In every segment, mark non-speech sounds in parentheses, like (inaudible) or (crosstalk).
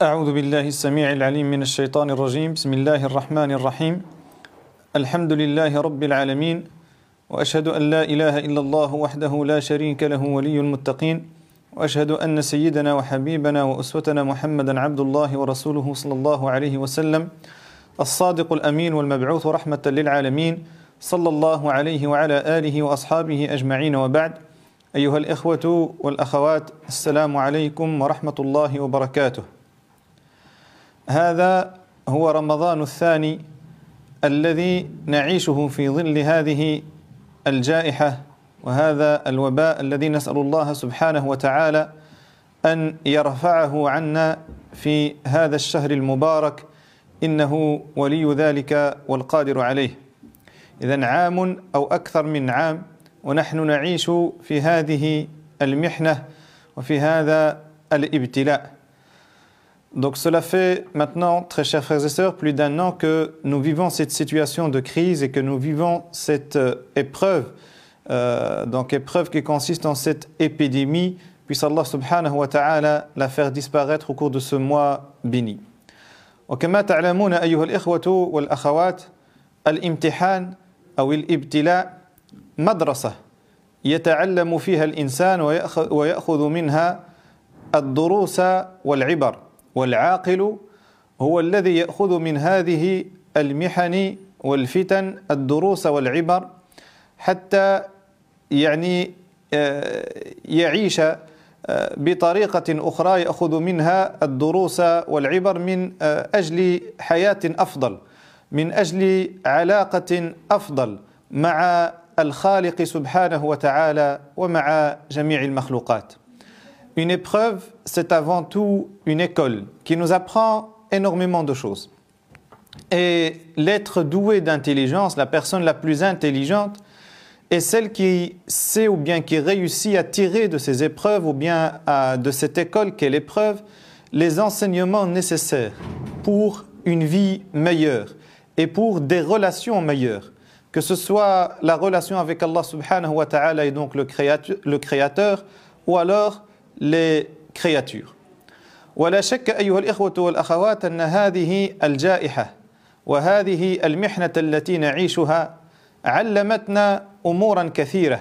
أعوذ بالله السميع العليم من الشيطان الرجيم. بسم الله الرحمن الرحيم. الحمد لله رب العالمين وأشهد أن لا إله إلا الله وحده لا شريك له ولي المتقين وأشهد أن سيدنا وحبيبنا وأسوتنا محمدا عبد الله ورسوله صلى الله عليه وسلم الصادق الأمين والمبعوث رحمة للعالمين صلى الله عليه وعلى آله وأصحابه أجمعين. وبعد أيها الإخوة والأخوات السلام عليكم ورحمة الله وبركاته. هذا هو رمضان الثاني الذي نعيشه في ظل هذه الجائحة وهذا الوباء الذي نسأل الله سبحانه وتعالى أن يرفعه عنا في هذا الشهر المبارك. إنه ولي ذلك والقادر عليه. إذا عام أو أكثر من عام ونحن نعيش في هذه المحنة وفي هذا الابتلاء. Donc cela fait maintenant, très chers frères et sœurs, plus d'un an que nous vivons cette situation de crise et que nous vivons cette épreuve, euh, donc épreuve qui consiste en cette épidémie, puisse Allah subhanahu wa ta'ala la faire disparaître au cours de ce mois béni. وكما تعلمون أيها الإخوة والأخوات الامتحان أو الابتلاء مدرسة يتعلم فيها الإنسان ويأخذ منها الدروس والعبر والعاقل هو الذي يأخذ من هذه المحن والفتن الدروس والعبر حتى يعني يعيش بطريقة أخرى يأخذ منها الدروس والعبر من أجل حياة أفضل من أجل علاقة أفضل مع الخالق سبحانه وتعالى ومع جميع المخلوقات. Une épreuve, c'est avant tout une école qui nous apprend énormément de choses. Et l'être doué d'intelligence, la personne la plus intelligente, est celle qui sait ou bien qui réussit à tirer de ces épreuves ou bien de cette école qu'est l'épreuve les enseignements nécessaires pour une vie meilleure et pour des relations meilleures. Que ce soit la relation avec Allah subhanahu wa ta'ala et donc le créateur, le créateur ou alors les créatures. ولا شك أيها الإخوة والأخوات أن هذه الجائحة وهذه المحنة التي نعيشها علمتنا أمورا كثيرة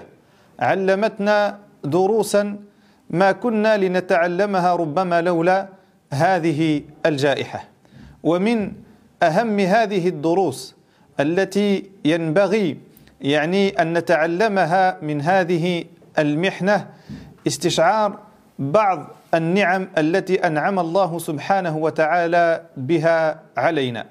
علمتنا دروسا ما كنا لنتعلمها ربما لولا هذه الجائحة ومن أهم هذه الدروس التي ينبغي يعني أن نتعلمها من هذه المحنة استشعار بعض النعم التي أنعم الله سبحانه وتعالى بها علينا.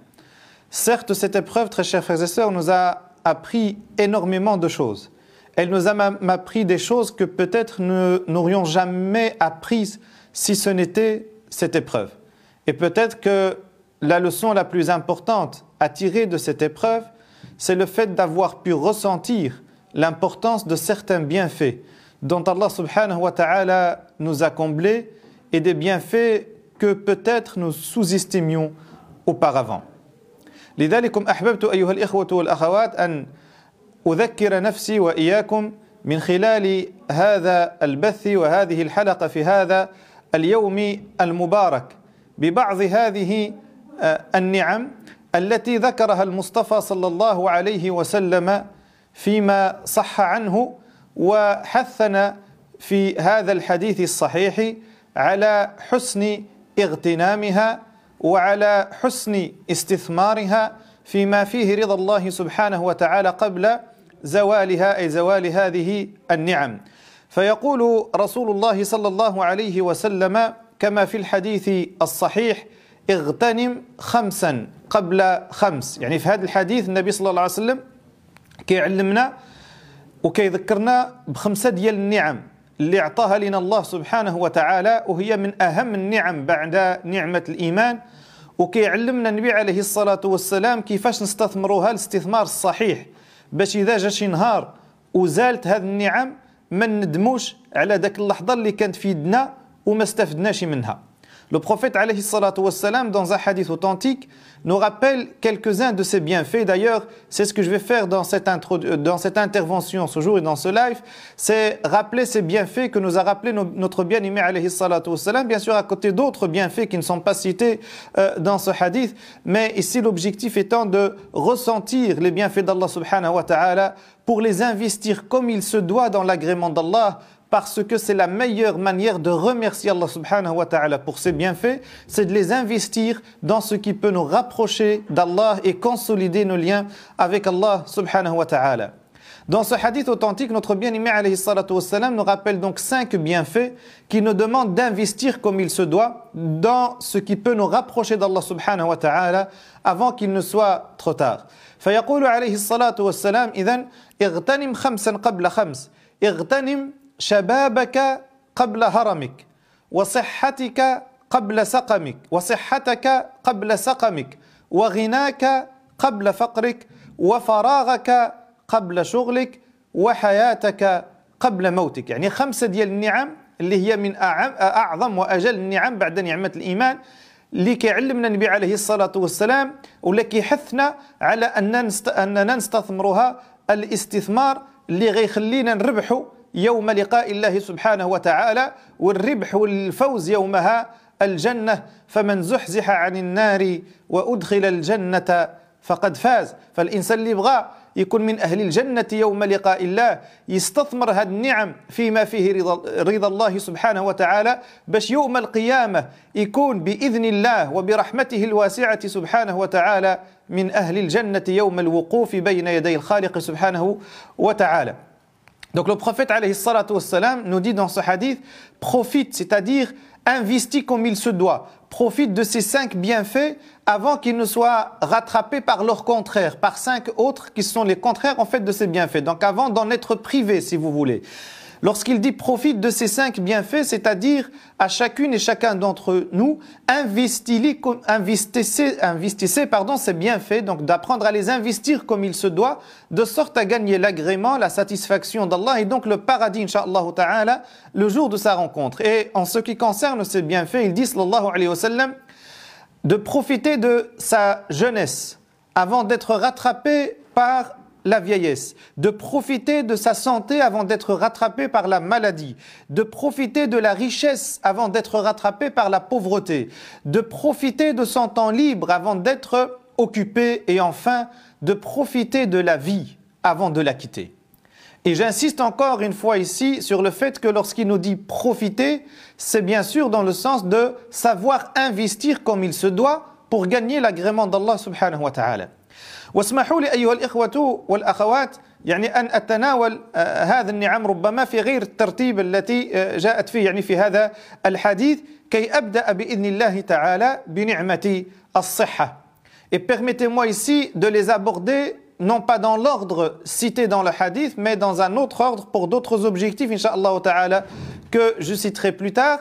Certes, cette épreuve, très chers frères et sœurs, nous a appris énormément de choses. Elle nous a appris des choses que peut-être nous n'aurions jamais apprises si ce n'était cette épreuve. Et peut-être que la leçon la plus importante à tirer de cette épreuve, c'est le fait d'avoir pu ressentir l'importance de certains bienfaits dont Allah subhanahu wa ta'ala nous a comblés et des bienfaits que peut-être nous sous-estimions auparavant. لذلكم أحببت أيها الإخوة والأخوات أن أذكر نفسي وإياكم من خلال هذا البث وهذه الحلقة في هذا اليوم المبارك ببعض هذه النعم التي ذكرها المصطفى صلى الله عليه وسلم فيما صح عنه وحثنا في هذا الحديث الصحيح على حسن اغتنامها وعلى حسن استثمارها فيما فيه رضا الله سبحانه وتعالى قبل زوالها أي زوال هذه النعم. فيقول رسول الله صلى الله عليه وسلم كما في الحديث الصحيح اغتنم خمسا قبل خمس. يعني في هذا الحديث النبي صلى الله عليه وسلم كيعلمنا وكيذكرنا بخمسة ديال النعم اللي اعطاها لنا الله سبحانه وتعالى وهي من أهم النعم بعد نعمة الإيمان. وكيعلمنا النبي عليه الصلاة والسلام كيفاش نستثمروها الاستثمار الصحيح. باش إذا جا شي نهار وزالت هذه النعم ما ندموش على ذاك اللحظة اللي كانت في يدنا وما استفدناش منها. Le prophète wassalam, dans un hadith authentique, nous rappelle quelques-uns de ses bienfaits. D'ailleurs, c'est ce que je vais faire dans cette, cette intervention ce jour et dans ce live, c'est rappeler ces bienfaits que nous a rappelé notre bien-aimé bien sûr à côté d'autres bienfaits qui ne sont pas cités euh, dans ce hadith, mais ici l'objectif étant de ressentir les bienfaits d'Allah subhanahu wa ta'ala pour les investir comme il se doit dans l'agrément d'Allah, parce que c'est la meilleure manière de remercier Allah subhanahu wa ta'ala pour ses bienfaits, c'est de les investir dans ce qui peut nous rapprocher d'Allah et consolider nos liens avec Allah subhanahu wa ta'ala. Dans ce hadith authentique, notre bien-aimé alayhi nous rappelle donc cinq bienfaits qui nous demandent d'investir comme il se doit dans ce qui peut nous rapprocher d'Allah subhanahu wa ta'ala avant qu'il ne soit trop tard. فيقول عليه الصلاة والسلام إذن اغتنم خمسا قبل خمس اغتنم شبابك قبل هرمك وصحتك قبل سقمك وصحتك قبل سقمك وغناك قبل فقرك وفراغك قبل شغلك وحياتك قبل موتك. يعني خمسة ديال النعم اللي هي من أعظم وأجل النعم بعد نعمة الإيمان اللي كيعلمنا النبي عليه الصلاة والسلام ولا كيحثنا على أننا نستثمرها الاستثمار اللي غيخلينا نربحوا يوم لقاء الله سبحانه وتعالى والربح والفوز يومها الجنة فمن زحزح عن النار وأدخل الجنة فقد فاز. فالإنسان اللي بغى يكون من أهل الجنة يوم لقاء الله يستثمر هذه النعم فيما فيه رضا, رضا الله سبحانه وتعالى باش يوم القيامة يكون بإذن الله وبرحمته الواسعة سبحانه وتعالى من أهل الجنة يوم الوقوف بين يدي الخالق سبحانه وتعالى. Donc le prophète nous dit dans ce hadith, profite, c'est-à-dire investis comme il se doit, profite de ces cinq bienfaits avant qu'ils ne soient rattrapés par leur contraire, par cinq autres qui sont les contraires en fait de ces bienfaits. Donc avant d'en être privé, si vous voulez. Lorsqu'il dit profite de ces cinq bienfaits, c'est-à-dire à chacune et chacun d'entre nous, investissez, investissez, pardon, ces bienfaits, donc d'apprendre à les investir comme il se doit, de sorte à gagner l'agrément, la satisfaction d'Allah et donc le paradis, inshallah ta'ala, le jour de sa rencontre. Et en ce qui concerne ces bienfaits, il dit, sallallahu alayhi wa sallam, de profiter de sa jeunesse avant d'être rattrapé par la vieillesse, de profiter de sa santé avant d'être rattrapé par la maladie, de profiter de la richesse avant d'être rattrapé par la pauvreté, de profiter de son temps libre avant d'être occupé et enfin de profiter de la vie avant de la quitter. Et j'insiste encore une fois ici sur le fait que lorsqu'il nous dit profiter, c'est bien sûr dans le sens de savoir investir comme il se doit pour gagner l'agrément d'Allah subhanahu wa ta'ala. واسمحوا لي أيها الإخوة والأخوات يعني أن أتناول هذا النعم ربما في غير الترتيب التي جاءت فيه يعني في هذا الحديث كي أبدأ بإذن الله تعالى بنعمة الصحة. Et permettez-moi ici de les aborder non pas dans l'ordre cité dans le hadith, mais dans un autre ordre pour d'autres objectifs, inshallah ta'ala, que je citerai plus tard.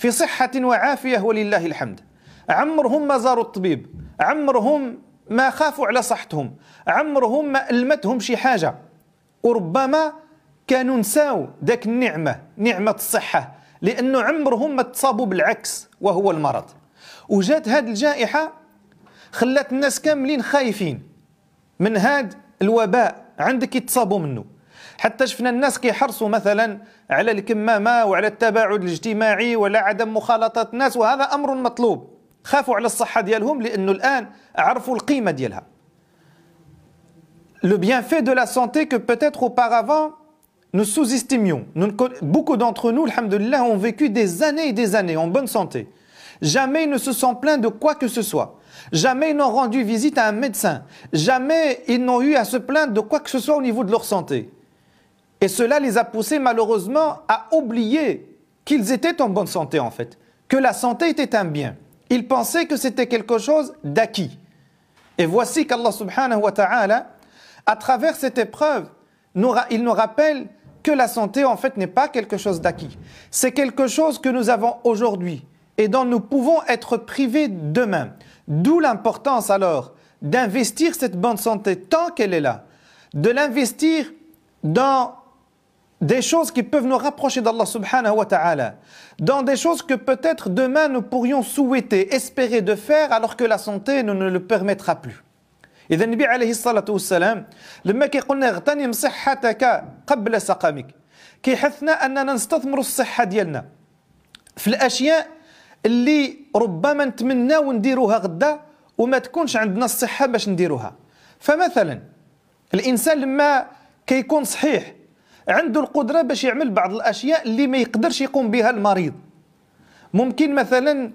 في صحة وعافية ولله الحمد. عمرهم ما زاروا الطبيب. عمرهم ما خافوا على صحتهم. عمرهم ما ألمتهم شي حاجة. وربما كانوا نساو ذاك النعمة نعمة الصحة لأنه عمرهم ما تصابوا بالعكس وهو المرض. وجات هذه الجائحة خلات الناس كاملين خايفين. من هذا الوباء عندك يتصابوا منه. حتى شفنا الناس كيحرصوا مثلا على الكمامة وعلى التباعد الاجتماعي ولا عدم مخالطة الناس وهذا أمر مطلوب خافوا على الصحة ديالهم لأنه الآن عرفوا القيمة ديالها le bienfait de la santé que peut-être auparavant nous sous-estimions. beaucoup d'entre nous, alhamdulillah, ont vécu des années et des années en bonne santé. Jamais ils ne se sont plaints de quoi que ce soit. Jamais ils n'ont rendu visite à un médecin. Jamais ils n'ont eu à se plaindre de quoi que ce soit au niveau de leur santé. Et cela les a poussés malheureusement à oublier qu'ils étaient en bonne santé en fait que la santé était un bien. Ils pensaient que c'était quelque chose d'acquis. Et voici qu'Allah subhanahu wa ta'ala, à travers cette épreuve, il nous rappelle que la santé en fait n'est pas quelque chose d'acquis. C'est quelque chose que nous avons aujourd'hui et dont nous pouvons être privés demain. D'où l'importance alors d'investir cette bonne santé tant qu'elle est là, de l'investir dans des choses qui peuvent nous rapprocher d'Allah subhanahu wa ta'ala, dans des choses que peut-être demain nous pourrions souhaiter, espérer de faire alors que la santé ne nous le permettra plus. إذا النبي عليه الصلاة والسلام لما كيقولنا اغتنم صحتك قبل سقمك كيحثنا أننا نستثمر الصحة ديالنا في الأشياء اللي ربما نتمناو نديروها غدا وما تكونش عندنا الصحة باش نديروها فمثلا الإنسان لما كيكون صحيح عنده القدرة باش يعمل بعض الأشياء اللي ما يقدرش يقوم بها المريض. ممكن مثلا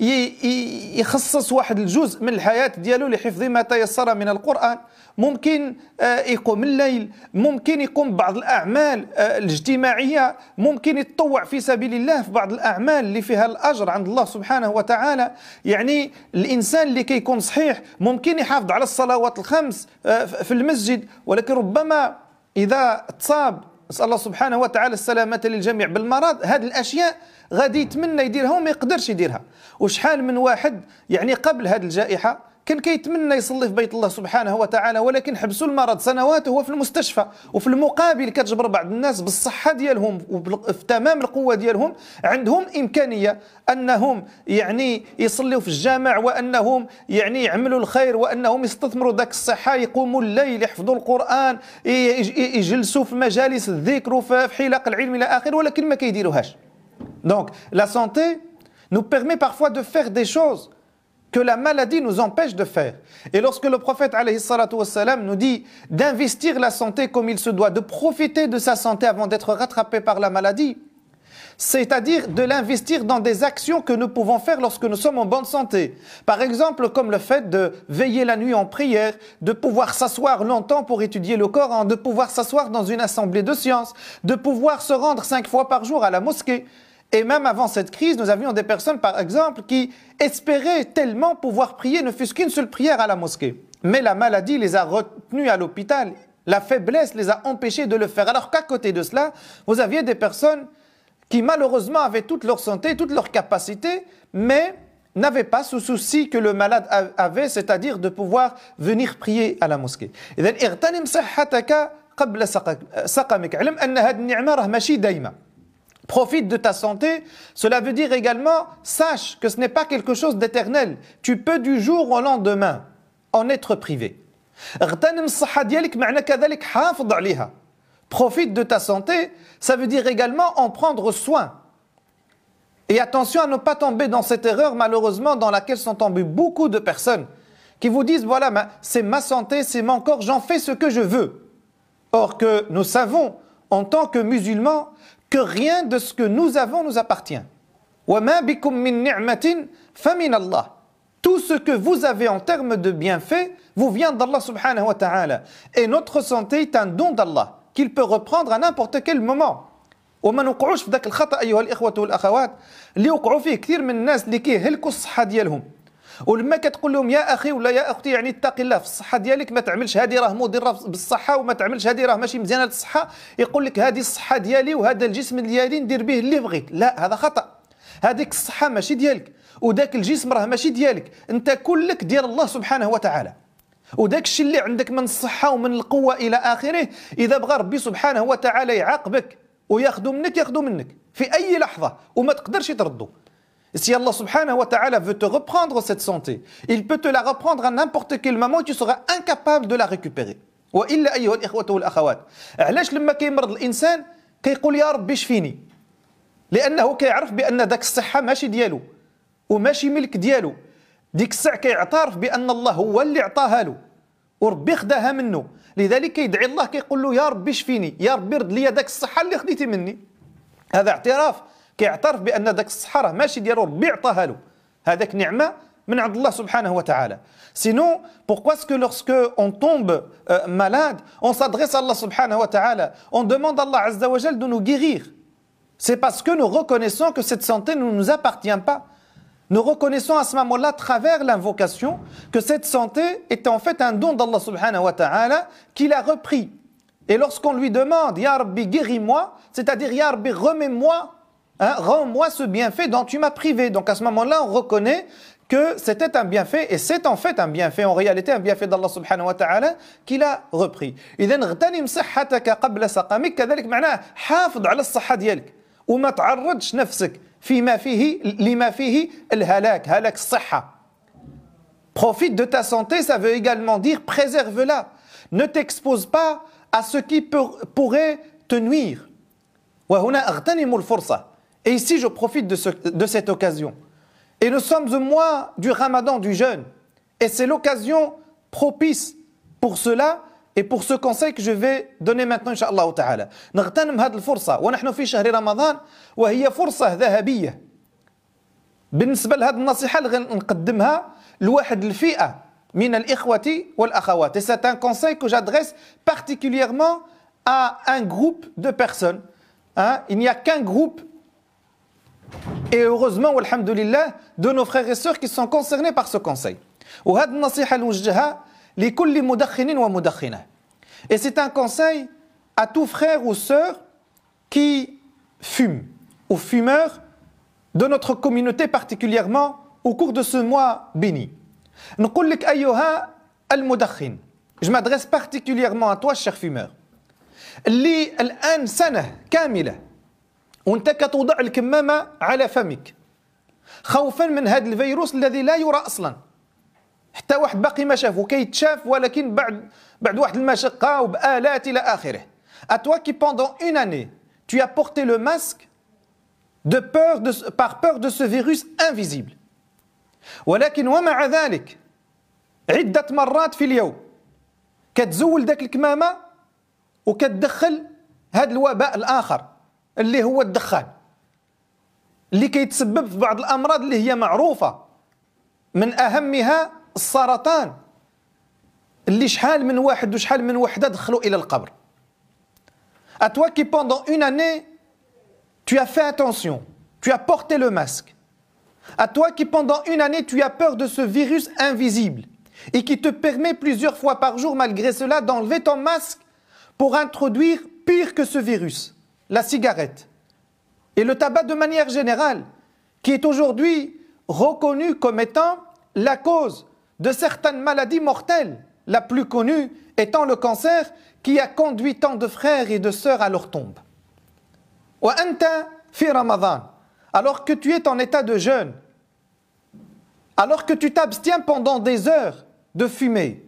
يخصص واحد الجزء من الحياة ديالو لحفظ ما تيسر من القرآن. ممكن آه، يقوم الليل. ممكن يقوم ببعض الأعمال آه، الاجتماعية. ممكن يتطوع في سبيل الله في بعض الأعمال اللي فيها الأجر عند الله سبحانه وتعالى. يعني الإنسان اللي كيكون صحيح ممكن يحافظ على الصلوات الخمس آه، في المسجد. ولكن ربما إذا تصاب نسأل الله سبحانه وتعالى السلامة للجميع بالمرض هذه الأشياء غادي يتمنى يديرها وما يقدرش يديرها. وشحال من واحد يعني قبل هذه الجائحة كان كيتمنى يصلي في بيت الله سبحانه وتعالى ولكن حبسوا المرض سنوات وهو في المستشفى وفي المقابل كتجبر بعض الناس بالصحة ديالهم وفي تمام القوة ديالهم عندهم إمكانية أنهم يعني يصلوا في الجامع وأنهم يعني يعملوا الخير وأنهم يستثمروا ذاك الصحة يقوموا الليل يحفظوا القرآن يجلسوا في مجالس الذكر وفي حلق العلم إلى آخره ولكن ما كيديروهاش. دونك لا سونتي nous permet parfois de faire des choses que la maladie nous empêche de faire. Et lorsque le prophète nous dit d'investir la santé comme il se doit, de profiter de sa santé avant d'être rattrapé par la maladie, c'est-à-dire de l'investir dans des actions que nous pouvons faire lorsque nous sommes en bonne santé. Par exemple, comme le fait de veiller la nuit en prière, de pouvoir s'asseoir longtemps pour étudier le Coran, de pouvoir s'asseoir dans une assemblée de sciences, de pouvoir se rendre cinq fois par jour à la mosquée. Et même avant cette crise, nous avions des personnes, par exemple, qui espéraient tellement pouvoir prier, ne fût-ce qu'une seule prière à la mosquée. Mais la maladie les a retenus à l'hôpital. La faiblesse les a empêchés de le faire. Alors qu'à côté de cela, vous aviez des personnes qui malheureusement avaient toute leur santé, toute leur capacité, mais n'avaient pas ce souci que le malade avait, c'est-à-dire de pouvoir venir prier à la mosquée. Profite de ta santé, cela veut dire également, sache que ce n'est pas quelque chose d'éternel. Tu peux du jour au lendemain en être privé. Profite de ta santé, ça veut dire également en prendre soin. Et attention à ne pas tomber dans cette erreur malheureusement dans laquelle sont tombées beaucoup de personnes qui vous disent voilà, c'est ma santé, c'est mon corps, j'en fais ce que je veux. Or que nous savons en tant que musulmans que rien de ce que nous avons nous appartient. Tout ce que vous avez en termes de bienfaits vous vient d'Allah subhanahu wa ta'ala. Et notre santé est un don d'Allah qu'il peut reprendre à n'importe quel moment. وما نوقعوش في ذاك الخطا ايها الاخوه والاخوات اللي وقعوا فيه كثير من الناس اللي كيهلكوا الصحه ديالهم ولما كتقول لهم يا أخي ولا يا أختي يعني اتقي الله في الصحة ديالك ما تعملش هذه راه مضرة بالصحة وما تعملش هذه راه ماشي مزيانة للصحة يقول لك هذه الصحة ديالي وهذا الجسم ديالي ندير به اللي بغيت. لا هذا خطأ. هذيك الصحة ماشي ديالك. وذاك الجسم راه ماشي ديالك. أنت كلك ديال الله سبحانه وتعالى. وداك الشيء اللي عندك من الصحة ومن القوة إلى آخره إذا بغى ربي سبحانه وتعالى يعاقبك وياخذ منك ياخذ منك في أي لحظة وما تقدرش تردو Si Allah subhanahu wa ta'ala veut te reprendre cette santé, il peut te la reprendre à n'importe quel moment et tu seras incapable de la récupérer. وإلا أيها الإخوة والأخوات علاش لما كيمرض الإنسان كيقول يا ربي شفيني لأنه كيعرف بأن ذاك الصحة ماشي ديالو وماشي ملك ديالو ديك الساعة كيعترف بأن الله هو اللي عطاها له وربي خداها منه لذلك كيدعي الله كيقول له يا ربي شفيني يا ربي رد لي داك الصحة اللي خديتي مني هذا اعتراف كيعترف بان داك الصحه راه ماشي ديالو ربي عطاها له هذاك نعمه من عند الله سبحانه وتعالى Sinon, pourquoi est-ce que lorsque on tombe euh, malade, on s'adresse à Allah subhanahu wa ta'ala, on demande à Allah azza wa de nous guérir C'est parce que nous reconnaissons que cette santé ne nous appartient pas. Nous reconnaissons à ce moment-là, à travers l'invocation, que cette santé est en fait un don d'Allah subhanahu wa ta'ala qu'il a repris. Et lorsqu'on lui demande, Ya Rabbi, guéris-moi, c'est-à-dire, Ya Rabbi, remets-moi, hein, rends-moi ce bienfait dont tu m'as privé. Donc à ce moment-là, on reconnaît que c'était un bienfait, et c'est en fait un bienfait, en réalité un bienfait d'Allah subhanahu wa ta'ala qu'il a repris. إذن اغتنم صحتك قبل سقمك كذلك معناه حافظ على الصحة ديالك وما تعرضش نفسك فيما فيه لما فيه الهلاك هلاك الصحة Profite de ta santé, ça veut également dire préserve-la. Ne t'expose pas à ce qui pourrait te nuire. وهنا اغتنم الفرصة. Et ici, je profite de, ce, de cette occasion. Et nous sommes au mois du ramadan, du jeûne. Et c'est l'occasion propice pour cela et pour ce conseil que je vais donner maintenant إن شاء الله تعالى. نغتنم هذه الفرصة ونحن في شهر رمضان وهي فرصة ذهبية. بالنسبة لهذه النصيحة اللي نقدمها لواحد الفئة من الإخوة والأخوات. Et c'est un conseil que j'adresse particulièrement à un groupe de personnes. Hein? Il n'y a qu'un groupe et heureusement, alhamdulillah, de nos frères et sœurs qui sont concernés par ce conseil. Et c'est un conseil à tout frère ou sœur qui fume, aux fumeurs de notre communauté particulièrement au cours de ce mois béni. Je m'adresse particulièrement à toi, cher fumeur. وانت كتوضع الكمامة على فمك. خوفا من هذا الفيروس الذي لا يرى أصلا. حتى واحد باقي ما شافه كيتشاف ولكن بعد بعد واحد المشقة وبآلات إلى آخره. À toi qui pendant une année, tu as porté le masque de peur de, par peur de ce virus invisible. ولكن ومع ذلك عدة مرات في اليوم كتزول ذاك الكمامة وكتدخل هذا الوباء الآخر. اللي هو الدخان اللي كيتسبب في بعض الامراض اللي هي معروفه من اهمها السرطان اللي شحال من واحد وشحال من وحده دخلوا الى القبر À toi qui pendant une année, tu as fait attention, tu as porté le masque. À toi qui pendant une année, tu as peur de ce virus invisible et qui te permet plusieurs fois par jour, malgré cela, d'enlever ton masque pour introduire pire que ce virus la cigarette et le tabac de manière générale, qui est aujourd'hui reconnu comme étant la cause de certaines maladies mortelles, la plus connue étant le cancer qui a conduit tant de frères et de sœurs à leur tombe. alors que tu es en état de jeûne, alors que tu t'abstiens pendant des heures de fumer,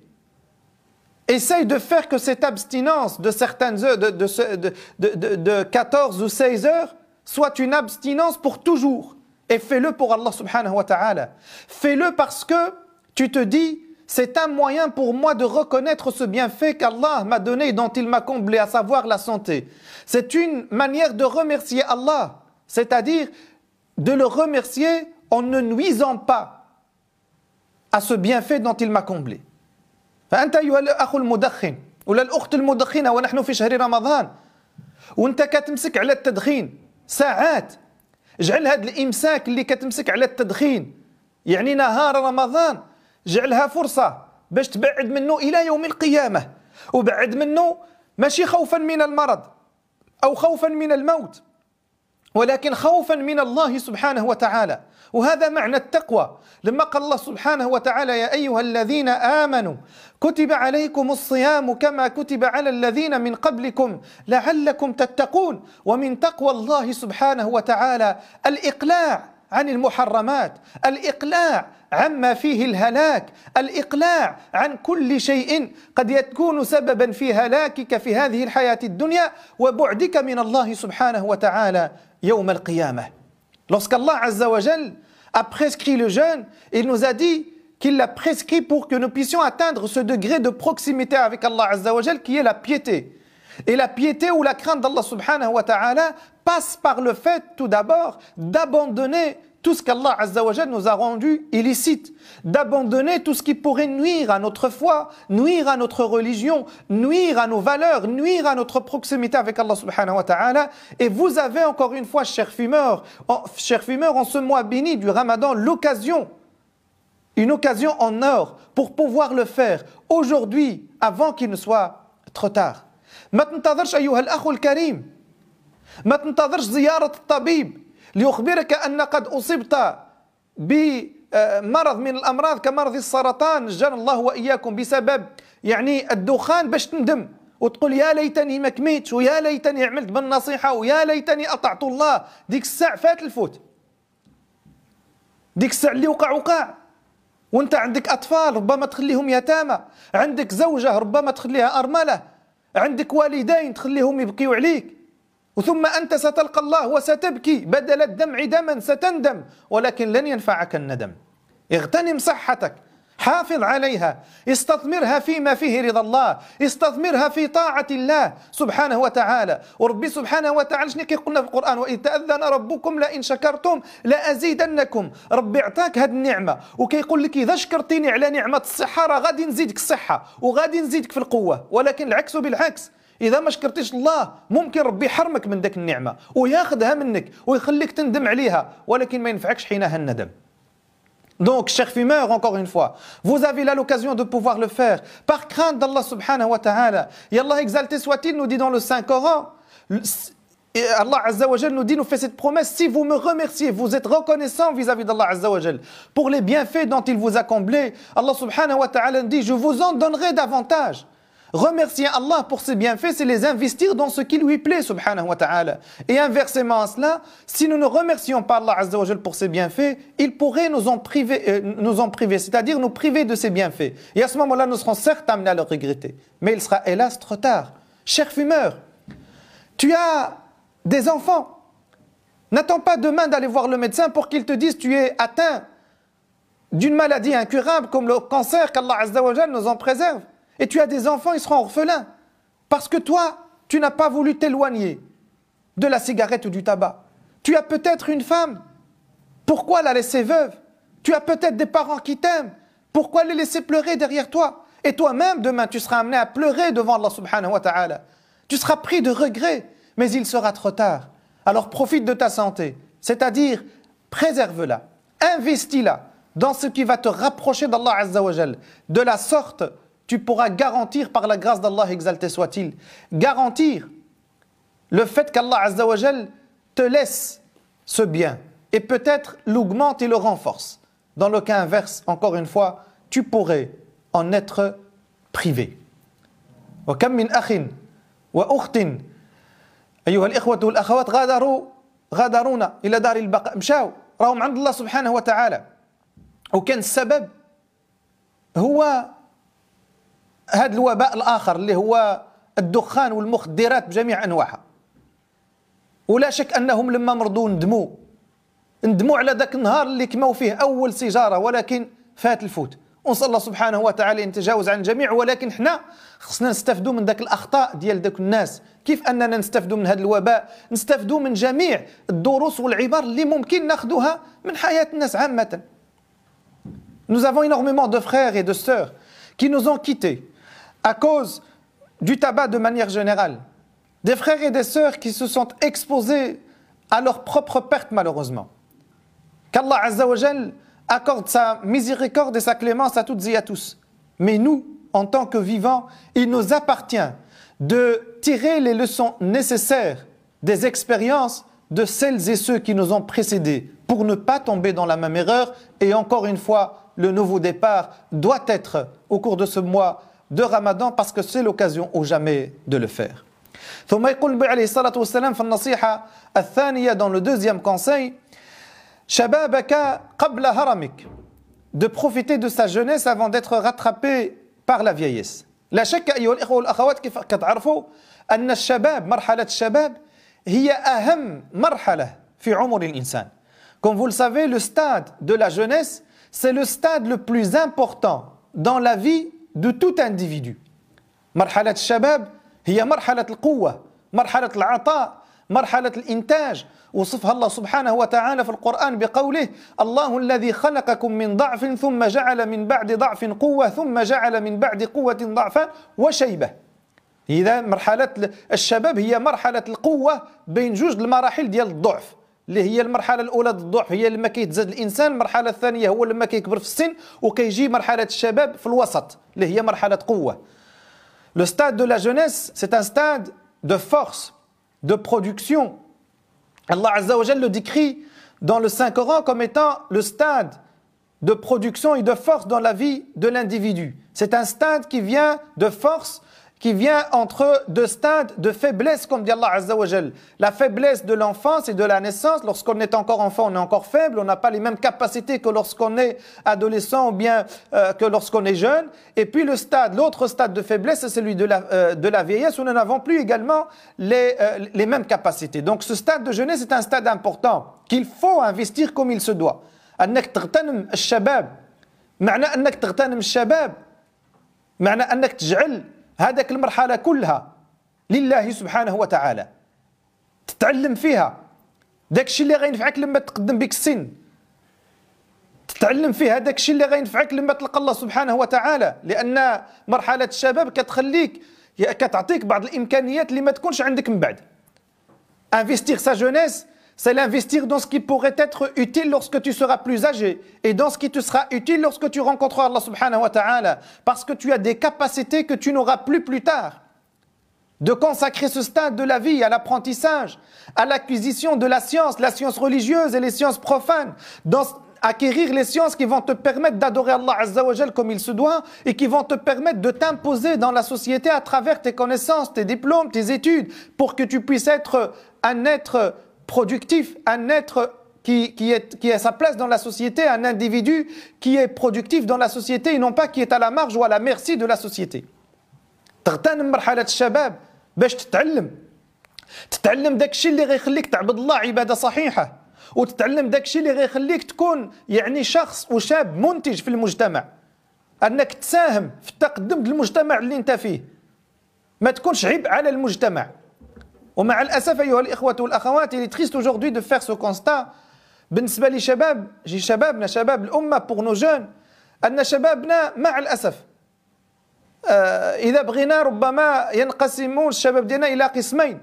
Essaye de faire que cette abstinence de certaines heures, de, de, de, 14 ou 16 heures, soit une abstinence pour toujours. Et fais-le pour Allah subhanahu wa ta'ala. Fais-le parce que tu te dis, c'est un moyen pour moi de reconnaître ce bienfait qu'Allah m'a donné et dont il m'a comblé, à savoir la santé. C'est une manière de remercier Allah, c'est-à-dire de le remercier en ne nuisant pas à ce bienfait dont il m'a comblé. فأنت أيها الأخ المدخن ولا الأخت المدخنة ونحن في شهر رمضان. وأنت كتمسك على التدخين ساعات. اجعل هذا الإمساك اللي كتمسك على التدخين يعني نهار رمضان جعلها فرصة باش تبعد منه إلى يوم القيامة. وبعد منه ماشي خوفا من المرض أو خوفا من الموت ولكن خوفا من الله سبحانه وتعالى. وهذا معنى التقوى. لما قال الله سبحانه وتعالى يا أيها الذين آمنوا كتب عليكم الصيام كما كتب على الذين من قبلكم لعلكم تتقون. ومن تقوى الله سبحانه وتعالى الإقلاع عن المحرمات الإقلاع عما فيه الهلاك الإقلاع عن كل شيء قد يكون سببا في هلاكك في هذه الحياة الدنيا وبعدك من الله سبحانه وتعالى يوم القيامة. Lorsqu'Allah Azza wa a prescrit le jeûne, il nous a dit qu'il l'a prescrit pour que nous puissions atteindre ce degré de proximité avec Allah qui est la piété. Et la piété ou la crainte d'Allah subhanahu wa ta'ala passe par le fait tout d'abord d'abandonner tout ce qu'Allah Azzawajal nous a rendu illicite, d'abandonner tout ce qui pourrait nuire à notre foi, nuire à notre religion, nuire à nos valeurs, nuire à notre proximité avec Allah subhanahu wa ta'ala. Et vous avez encore une fois, chers fumeurs, en, chers fumeurs, en ce mois béni du Ramadan, l'occasion, une occasion en or pour pouvoir le faire aujourd'hui, avant qu'il ne soit trop tard. ما تنتظرش أيها الأخ الكريم ما تنتظرش زيارة الطبيب ليخبرك أن قد أصبت بمرض من الأمراض كمرض السرطان جان الله وإياكم بسبب يعني الدخان باش تندم وتقول يا ليتني ما كميتش ويا ليتني عملت بالنصيحة ويا ليتني أطعت الله. ديك الساعة فات الفوت. ديك الساعة اللي وقع وقع. وانت عندك أطفال ربما تخليهم يتامى. عندك زوجة ربما تخليها أرملة. عندك والدين تخليهم يبكيوا عليك. وثم أنت ستلقى الله وستبكي بدل الدمع دما ستندم ولكن لن ينفعك الندم. اغتنم صحتك حافظ عليها استثمرها فيما فيه رضا الله استثمرها في طاعة الله سبحانه وتعالى. وربي سبحانه وتعالى شنو كيقولنا في القرآن؟ وإذ تأذن ربكم لئن شكرتم لأزيدنكم. ربي أعطاك هذه النعمة وكيقول لك إذا شكرتني على نعمة الصحة راه غادي نزيدك الصحة وغادي نزيدك في القوة ولكن العكس بالعكس. اذا ما شكرتيش الله ممكن ربي يحرمك من ذاك النعمه وياخذها منك ويخليك تندم عليها ولكن ما ينفعكش حينها الندم Donc, chers fumeurs, encore une fois, vous avez là l'occasion de pouvoir le faire par crainte d'Allah subhanahu wa ta'ala. Et Allah exalté soit-il nous dit dans le Saint-Coran, et Allah Azza wa nous dit, nous fait cette promesse, si vous me remerciez, vous êtes reconnaissant vis-à-vis d'Allah Azza wa pour les bienfaits dont il vous a comblé, Allah subhanahu wa ta'ala dit, je vous en donnerai davantage. Remercier Allah pour ses bienfaits, c'est les investir dans ce qui lui plaît, subhanahu wa ta'ala. Et inversement à cela, si nous ne remercions pas Allah azza pour ses bienfaits, il pourrait nous en priver, euh, priver c'est-à-dire nous priver de ses bienfaits. Et à ce moment-là, nous serons certes amenés à le regretter. Mais il sera hélas trop tard. Cher fumeur, tu as des enfants. N'attends pas demain d'aller voir le médecin pour qu'il te dise tu es atteint d'une maladie incurable comme le cancer qu'Allah azza nous en préserve et tu as des enfants, ils seront orphelins. Parce que toi, tu n'as pas voulu t'éloigner de la cigarette ou du tabac. Tu as peut-être une femme. Pourquoi la laisser veuve? Tu as peut-être des parents qui t'aiment. Pourquoi les laisser pleurer derrière toi? Et toi-même, demain, tu seras amené à pleurer devant Allah subhanahu wa ta'ala. Tu seras pris de regret, mais il sera trop tard. Alors profite de ta santé, c'est-à-dire préserve-la, investis-la dans ce qui va te rapprocher d'Allah Azza De la sorte, tu pourras garantir par la grâce d'Allah exalté soit-il, garantir le fait qu'Allah Azzawajal te laisse ce bien et peut-être l'augmente et le renforce. Dans le cas inverse, encore une fois, tu pourrais en être privé. وكم من أخ وأخت أيها الإخوة والأخوات غادروا غادرونا إلى دار البقاء مشاو راهم عند الله سبحانه وتعالى وكان السبب هو هذا الوباء الآخر اللي هو الدخان والمخدرات بجميع أنواعها. ولا شك أنهم لما مرضوا ندموا. ندموا على ذاك النهار اللي كماو فيه أول سيجارة ولكن فات الفوت. ونسأل الله سبحانه وتعالى أن يتجاوز عن الجميع ولكن حنا خصنا نستفدوا من ذاك الأخطاء ديال ذاك الناس. كيف أننا نستفدوا من هذا الوباء؟ نستفدوا من جميع الدروس والعبر اللي ممكن ناخذوها من حياة الناس عامة. Nous avons énormément de frères et de sœurs qui nous ont quittés, à cause du tabac de manière générale. Des frères et des sœurs qui se sont exposés à leur propre perte malheureusement. Qu'Allah Azzawajal accorde sa miséricorde et sa clémence à toutes et à tous. Mais nous, en tant que vivants, il nous appartient de tirer les leçons nécessaires des expériences de celles et ceux qui nous ont précédés pour ne pas tomber dans la même erreur. Et encore une fois, le nouveau départ doit être au cours de ce mois de Ramadan parce que c'est l'occasion ou jamais de le faire. ثم يقول عليه الصلاة والسلام في النصيحة الثانية dans le deuxième conseil شبابك قبل هرمك de profiter de sa jeunesse avant d'être rattrapé par la vieillesse لا شك أيها الإخوة والأخوات كيف كتعرفوا أن الشباب مرحلة الشباب هي أهم مرحلة في عمر الإنسان Comme vous le savez, le stade de la jeunesse, c'est le stade le plus important dans la vie de tout individu. مرحلة الشباب هي مرحلة القوة مرحلة العطاء مرحلة الإنتاج وصفها الله سبحانه وتعالى في القرآن بقوله الله الذي خلقكم من ضعف ثم جعل من بعد ضعف قوة ثم جعل من بعد قوة ضعفا وشيبة إذا مرحلة الشباب هي مرحلة القوة بين جوج المراحل ديال الضعف اللي هي المرحله الاولى الضعف هي لما كيتزاد الانسان المرحله الثانيه هو لما كيكبر في السن وكيجي مرحله الشباب في الوسط اللي هي مرحله قوه Le stade de la jeunesse, c'est un stade de force, de production. Allah Azza wa le décrit dans le Saint-Coran comme étant le stade de production et de force dans la vie de l'individu. C'est un stade qui vient de force qui vient entre deux stades de faiblesse, comme dit Allah Azza La faiblesse de l'enfance et de la naissance, lorsqu'on est encore enfant, on est encore faible, on n'a pas les mêmes capacités que lorsqu'on est adolescent ou bien euh, que lorsqu'on est jeune. Et puis le stade, l'autre stade de faiblesse, c'est celui de la, euh, de la vieillesse, où nous n'avons plus également les, euh, les mêmes capacités. Donc ce stade de jeunesse est un stade important, qu'il faut investir comme il se doit. هذاك المرحلة كلها لله سبحانه وتعالى. تتعلم فيها. داك الشيء اللي غينفعك لما تقدم بك السن. تتعلم فيها. داك الشيء اللي غينفعك لما تلقى الله سبحانه وتعالى. لأن مرحلة الشباب كتخليك كتعطيك بعض الإمكانيات اللي ما تكونش عندك من بعد. انفستيغ سا جونيس c'est l'investir dans ce qui pourrait être utile lorsque tu seras plus âgé et dans ce qui te sera utile lorsque tu rencontreras Allah subhanahu wa ta'ala parce que tu as des capacités que tu n'auras plus plus tard. De consacrer ce stade de la vie à l'apprentissage, à l'acquisition de la science, la science religieuse et les sciences profanes, dans acquérir les sciences qui vont te permettre d'adorer Allah Azza wa comme il se doit et qui vont te permettre de t'imposer dans la société à travers tes connaissances, tes diplômes, tes études pour que tu puisses être un être productif, un être qui, qui, est, qui a sa place dans la société, un individu qui est productif dans la société et non pas qui est à la marge ou à la merci de la société. تغتنم مرحلة الشباب باش تتعلم تتعلم داك الشيء اللي غيخليك تعبد الله عبادة صحيحة وتتعلم داك الشيء اللي غيخليك تكون يعني شخص وشاب منتج في المجتمع انك تساهم في التقدم المجتمع اللي انت فيه ما تكونش عبء على المجتمع ومع الاسف ايها الاخوه والاخوات il est triste aujourd'hui de faire ce constat بالنسبه لشباب جي شبابنا شباب الامه بور نو جون ان شبابنا مع الاسف آه اذا بغينا ربما ينقسمون الشباب ديالنا الى قسمين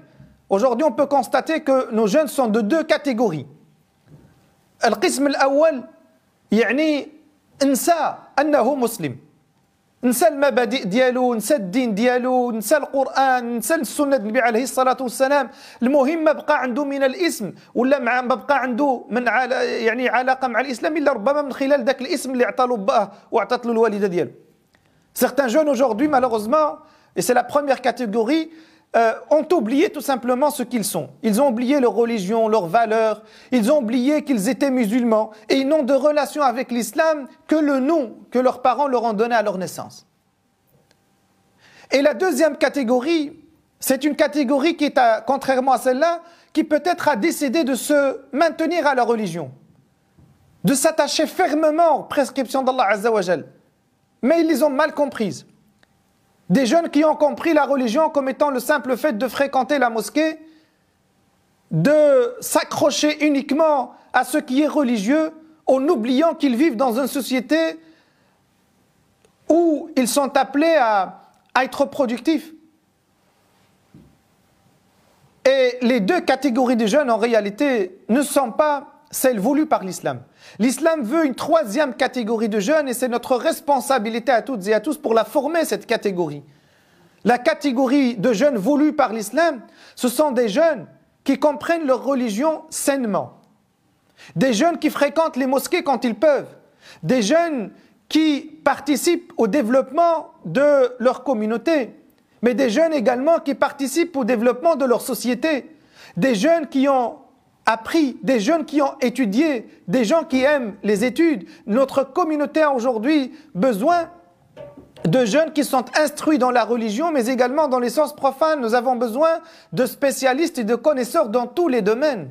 aujourd'hui on peut constater que nos jeunes sont de deux catégories القسم الاول يعني انسى انه مسلم نسى المبادئ ديالو نسى الدين ديالو نسى القرآن نسى السنة النبي عليه الصلاة والسلام. المهم ما بقى عنده من الاسم ولا مع ما بقى عنده من عل... يعني علاقة مع الإسلام إلا ربما من خلال ذاك الاسم اللي عطى له باه وعطات له الوالدة ديالو. Certains jeunes aujourd'hui, malheureusement, et c'est la première catégorie, euh, ont oublié tout simplement ce qu'ils sont. Ils ont oublié leur religion, leurs valeurs, ils ont oublié qu'ils étaient musulmans et ils n'ont de relation avec l'islam que le nom que leurs parents leur ont donné à leur naissance. Et la deuxième catégorie, c'est une catégorie qui est, contrairement à celle-là, qui peut-être a décidé de se maintenir à la religion, de s'attacher fermement aux prescriptions d'Allah Azzawajal. Mais ils les ont mal comprises. Des jeunes qui ont compris la religion comme étant le simple fait de fréquenter la mosquée, de s'accrocher uniquement à ce qui est religieux, en oubliant qu'ils vivent dans une société où ils sont appelés à, être productifs. Et les deux catégories de jeunes, en réalité, ne sont pas celles voulues par l'islam. L'islam veut une troisième catégorie de jeunes et c'est notre responsabilité à toutes et à tous pour la former, cette catégorie. La catégorie de jeunes voulus par l'islam, ce sont des jeunes qui comprennent leur religion sainement. Des jeunes qui fréquentent les mosquées quand ils peuvent. Des jeunes qui participent au développement de leur communauté. Mais des jeunes également qui participent au développement de leur société. Des jeunes qui ont appris, des jeunes qui ont étudié, des gens qui aiment les études. Notre communauté a aujourd'hui besoin de jeunes qui sont instruits dans la religion, mais également dans les sens profanes. Nous avons besoin de spécialistes et de connaisseurs dans tous les domaines.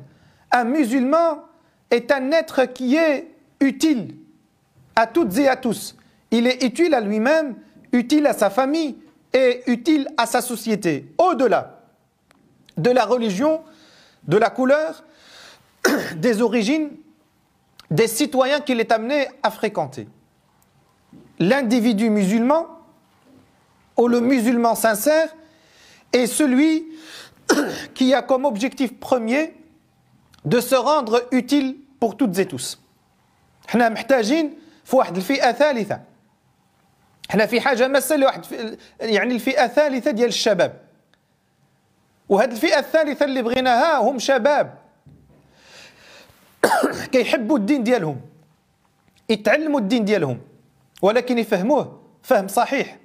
Un musulman est un être qui est utile à toutes et à tous. Il est utile à lui-même, utile à sa famille et utile à sa société. Au-delà de la religion, de la couleur, (coughs) des origines des citoyens qu'il est amené à fréquenter. L'individu musulman, ou le musulman sincère, est celui (coughs) qui a comme objectif premier de se rendre utile pour toutes et tous. حنا محتاجين في واحد الفئة ثالثة. حنا في حاجة مسة لواحد يعني الفئة الثالثة ديال الشباب. وهذه الفئة الثالثة اللي بغيناها هم شباب (coughs) كيحبوا الدين ديالهم يتعلموا الدين ديالهم ولكن يفهموه فهم صحيح.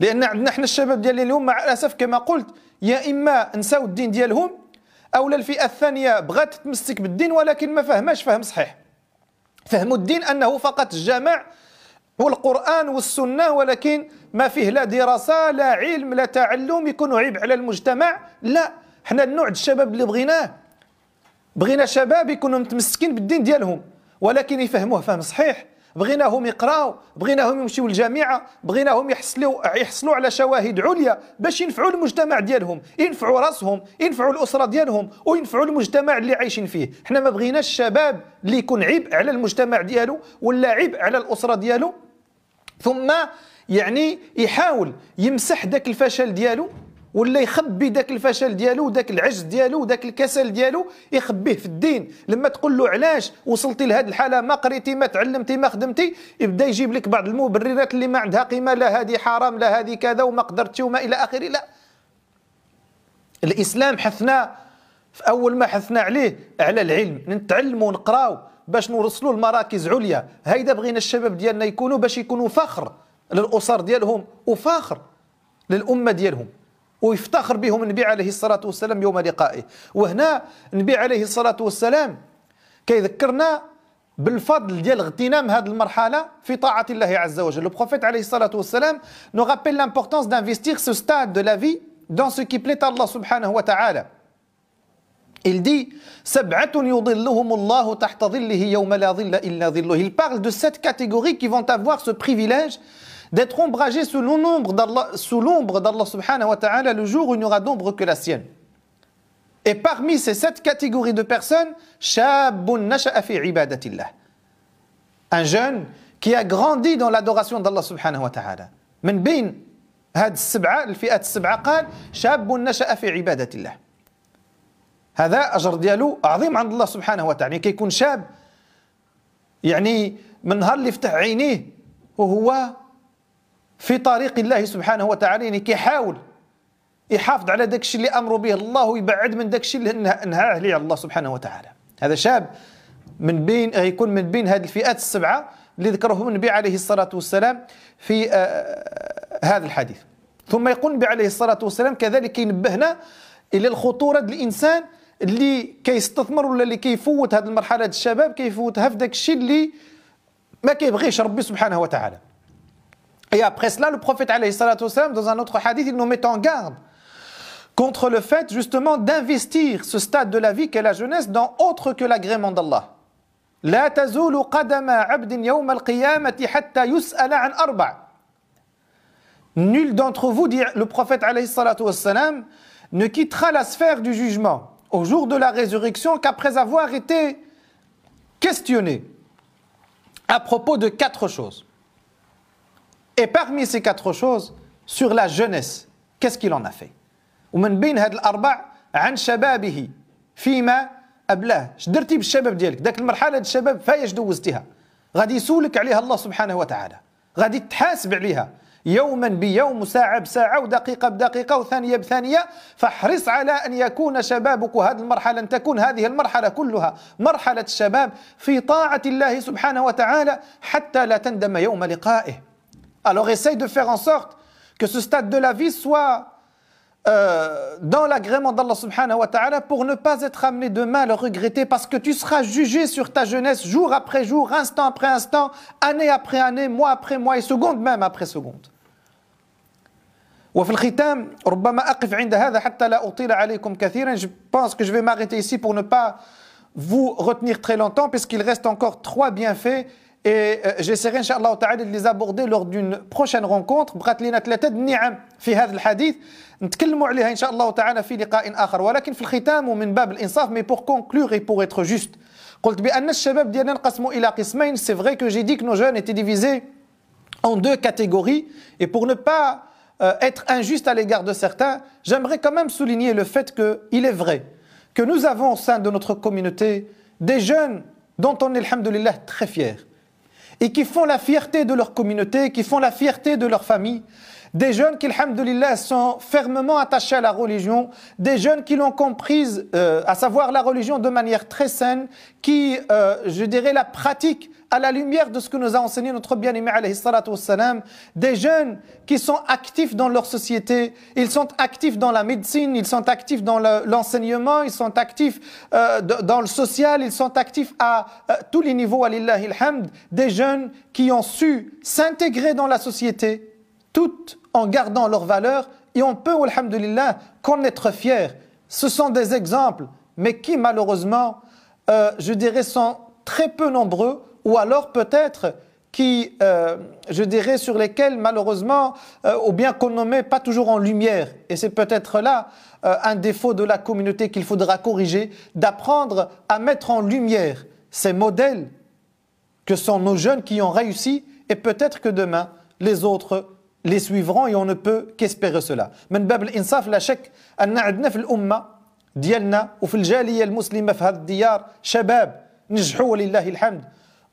لأن عندنا إحنا الشباب ديال اليوم مع الأسف كما قلت يا إما نساو الدين ديالهم أو الفئة الثانية بغات تمسك بالدين ولكن ما فهماش فهم صحيح. فهموا الدين أنه فقط الجامع والقرآن والسنة ولكن ما فيه لا دراسة لا علم لا تعلم يكون عيب على المجتمع. لا إحنا النوع الشباب اللي بغيناه. بغينا شباب يكونوا متمسكين بالدين ديالهم ولكن يفهموه فهم صحيح. بغيناهم يقراو بغيناهم يمشيو للجامعة بغيناهم يحصلوا يحصلوا على شواهد عليا باش ينفعوا المجتمع ديالهم ينفعوا راسهم ينفعوا الأسرة ديالهم وينفعوا المجتمع اللي عايشين فيه. حنا ما بغيناش الشباب اللي يكون عبء على المجتمع ديالو ولا عبء على الأسرة ديالو. ثم يعني يحاول يمسح ذاك الفشل ديالو ولا يخبي ذاك الفشل ديالو وداك العجز ديالو وداك الكسل ديالو يخبيه في الدين. لما تقول له علاش وصلتي لهذه الحالة ما قريتي ما تعلمتي ما خدمتي يبدا يجيب لك بعض المبررات اللي ما عندها قيمة لا هذه حرام لا هذه كذا وما قدرتي وما إلى آخره. لا. الإسلام حثنا في أول ما حثنا عليه على العلم نتعلموا ونقراو باش نوصلوا لمراكز عليا. هيدا بغينا الشباب ديالنا يكونوا باش يكونوا فخر للأسر ديالهم وفخر للأمة ديالهم. ويفتخر بهم النبي عليه الصلاة والسلام يوم لقائه. وهنا النبي عليه الصلاة والسلام كيذكرنا بالفضل ديال اغتنام هذه المرحلة في طاعة الله عز وجل. لو بروفيت عليه الصلاة والسلام نو رابيل لامبورتونس دانفيستيغ سو ستاد دو لا في دون سو كي بليت الله سبحانه وتعالى Il dit Il parle de cette catégorie qui vont avoir ce privilège d'être ombragé sous l'ombre d'Allah, subhanahu wa ta'ala le jour où il n'y aura d'ombre que la sienne. Et parmi ces sept catégories de personnes, un jeune qui a grandi dans l'adoration d'Allah subhanahu wa ta'ala. من بين هاد السبعة الفئات السبعة قال شاب نشأ في عبادة الله هذا أجر ديالو عظيم عند الله سبحانه وتعالى يعني كيكون شاب يعني من نهار اللي فتح عينيه وهو في طريق الله سبحانه وتعالى يعني كيحاول يحافظ على داك الشيء اللي أمر به الله ويبعد من داك الشيء اللي نهاه عليه الله سبحانه وتعالى. هذا شاب من بين يكون من بين هذه الفئات السبعة اللي ذكرهم النبي عليه الصلاة والسلام في آه هذا الحديث. ثم يقول النبي عليه الصلاة والسلام كذلك ينبهنا إلى الخطورة الإنسان اللي كيستثمر ولا اللي كيفوت هذه المرحلة الشباب كيفوتها في داك الشيء اللي ما كيبغيش ربي سبحانه وتعالى. Et après cela, le prophète, dans un autre hadith, il nous met en garde contre le fait justement d'investir ce stade de la vie qu'est la jeunesse dans autre que l'agrément d'Allah. لا تزول قدم عبد يوم القيامة حتى يسأل عن أربع. Nul d'entre vous, dit le prophète والسلام, ne quittera la sphère du jugement au jour de la résurrection qu'après avoir été questionné à propos de quatre choses. Et parmi ces quatre choses, sur la jeunesse, qu'est-ce qu'il en a fait? ومن بين هاد الأربع عن شبابه فيما أبلاه. اش درتي بالشباب ديالك؟ ذاك المرحلة الشباب فايش دوزتيها؟ غادي يسولك عليها الله سبحانه وتعالى. غادي تحاسب عليها. يوما بيوم ساعة بساعة ودقيقة بدقيقة وثانية بثانية. فاحرص على أن يكون شبابك هذه المرحلة أن تكون هذه المرحلة كلها مرحلة الشباب في طاعة الله سبحانه وتعالى حتى لا تندم يوم لقائه. Alors essaye de faire en sorte que ce stade de la vie soit euh, dans l'agrément d'Allah subhanahu wa ta'ala pour ne pas être amené demain à le regretter parce que tu seras jugé sur ta jeunesse jour après jour, instant après instant, année après année, mois après mois et seconde même après seconde. Je pense que je vais m'arrêter ici pour ne pas vous retenir très longtemps puisqu'il reste encore trois bienfaits et euh, j'essaierai ان شاء الله تعالى de les aborder lors d'une prochaine rencontre بقات لنا ثلاثه النعم في هذا الحديث نتكلموا عليها ان شاء الله تعالى في لقاء اخر ولكن في الختام ومن باب الانصاف مي بور كونكلور اي بور être juste قلت بان الشباب ديالنا انقسموا الى قسمين سي فري كو جي دي que nos jeunes étaient divisés en deux catégories et pour ne pas euh, être injuste à l'égard de certains, j'aimerais quand même souligner le fait qu'il est vrai que nous avons au sein de notre communauté des jeunes dont on est, alhamdoulilah, très fiers et qui font la fierté de leur communauté, qui font la fierté de leur famille, des jeunes qui, alhamdoulilah, sont fermement attachés à la religion, des jeunes qui l'ont comprise, euh, à savoir la religion de manière très saine, qui, euh, je dirais, la pratique à la lumière de ce que nous a enseigné notre bien-aimé des jeunes qui sont actifs dans leur société, ils sont actifs dans la médecine, ils sont actifs dans l'enseignement, ils sont actifs euh, dans le social, ils sont actifs à euh, tous les niveaux, alhamd, des jeunes qui ont su s'intégrer dans la société, tout en gardant leurs valeurs, et on peut, alhamdulillah, qu'en être fier. Ce sont des exemples, mais qui malheureusement, euh, je dirais, sont très peu nombreux ou alors peut-être qui, euh, je dirais, sur lesquels malheureusement, euh, ou bien qu'on ne met pas toujours en lumière. Et c'est peut-être là euh, un défaut de la communauté qu'il faudra corriger, d'apprendre à mettre en lumière ces modèles que sont nos jeunes qui ont réussi, et peut-être que demain, les autres les suivront et on ne peut qu'espérer cela. من باب الإنصاف لا شك أن عندنا في الأمة ديالنا وفي الجالية المسلمة في هذه الديار شباب نجحوا ولله الحمد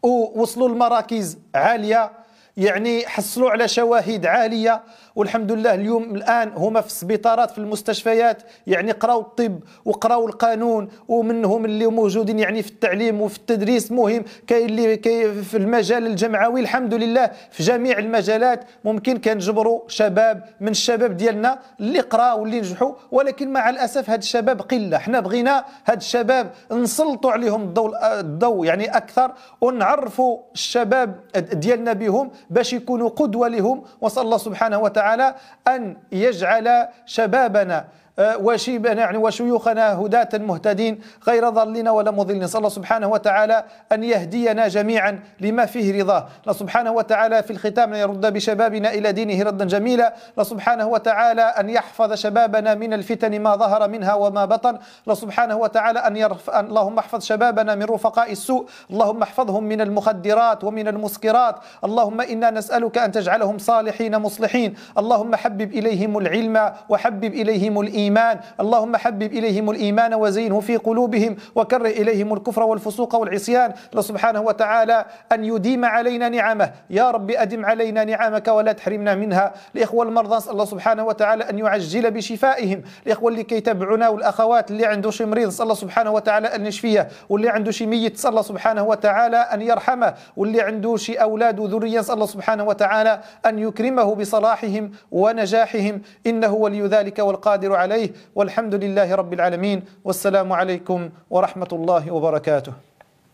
ووصلوا لمراكز عالية يعني حصلوا على شواهد عالية. والحمد لله اليوم الآن هما في السبيطارات في المستشفيات يعني قراوا الطب وقراوا القانون ومنهم اللي موجودين يعني في التعليم وفي التدريس مهم كاين اللي كي في المجال الجمعوي الحمد لله في جميع المجالات ممكن كنجبروا شباب من الشباب ديالنا اللي قراوا واللي نجحوا ولكن مع الأسف هاد الشباب قلة. حنا بغينا هاد الشباب نسلطوا عليهم الضوء الضوء يعني أكثر ونعرفوا الشباب ديالنا بهم باش يكونوا قدوة لهم. وصلى الله سبحانه وتعالى تعالى أن يجعل شبابنا وشيبنا يعني وشيوخنا هداة مهتدين غير ضالين ولا مضلين. نسأل الله سبحانه وتعالى أن يهدينا جميعا لما فيه رضاه. الله سبحانه وتعالى في الختام أن يرد بشبابنا إلى دينه ردا جميلا. الله سبحانه وتعالى أن يحفظ شبابنا من الفتن ما ظهر منها وما بطن. الله سبحانه وتعالى أن يرف... اللهم احفظ شبابنا من رفقاء السوء. اللهم احفظهم من المخدرات ومن المسكرات. اللهم إنا نسألك أن تجعلهم صالحين مصلحين. اللهم حبب إليهم العلم وحبب إليهم الإيمان. الإيمان. اللهم حبب إليهم الإيمان وزينه في قلوبهم وكره إليهم الكفر والفسوق والعصيان. الله سبحانه وتعالى أن يديم علينا نعمه. يا رب أدم علينا نعمك ولا تحرمنا منها. الإخوة المرضى نسأل الله سبحانه وتعالى أن يعجل بشفائهم. الإخوة اللي كيتابعونا والأخوات اللي عنده شي مريض نسأل الله سبحانه وتعالى أن يشفيه واللي عنده شي ميت نسأل الله سبحانه وتعالى أن يرحمه. واللي عنده شي أولاد وذرية نسأل الله سبحانه وتعالى أن يكرمه بصلاحهم ونجاحهم. إنه ولي ذلك والقادر عليه. عليه والحمد لله رب العالمين والسلام عليكم ورحمة الله وبركاته.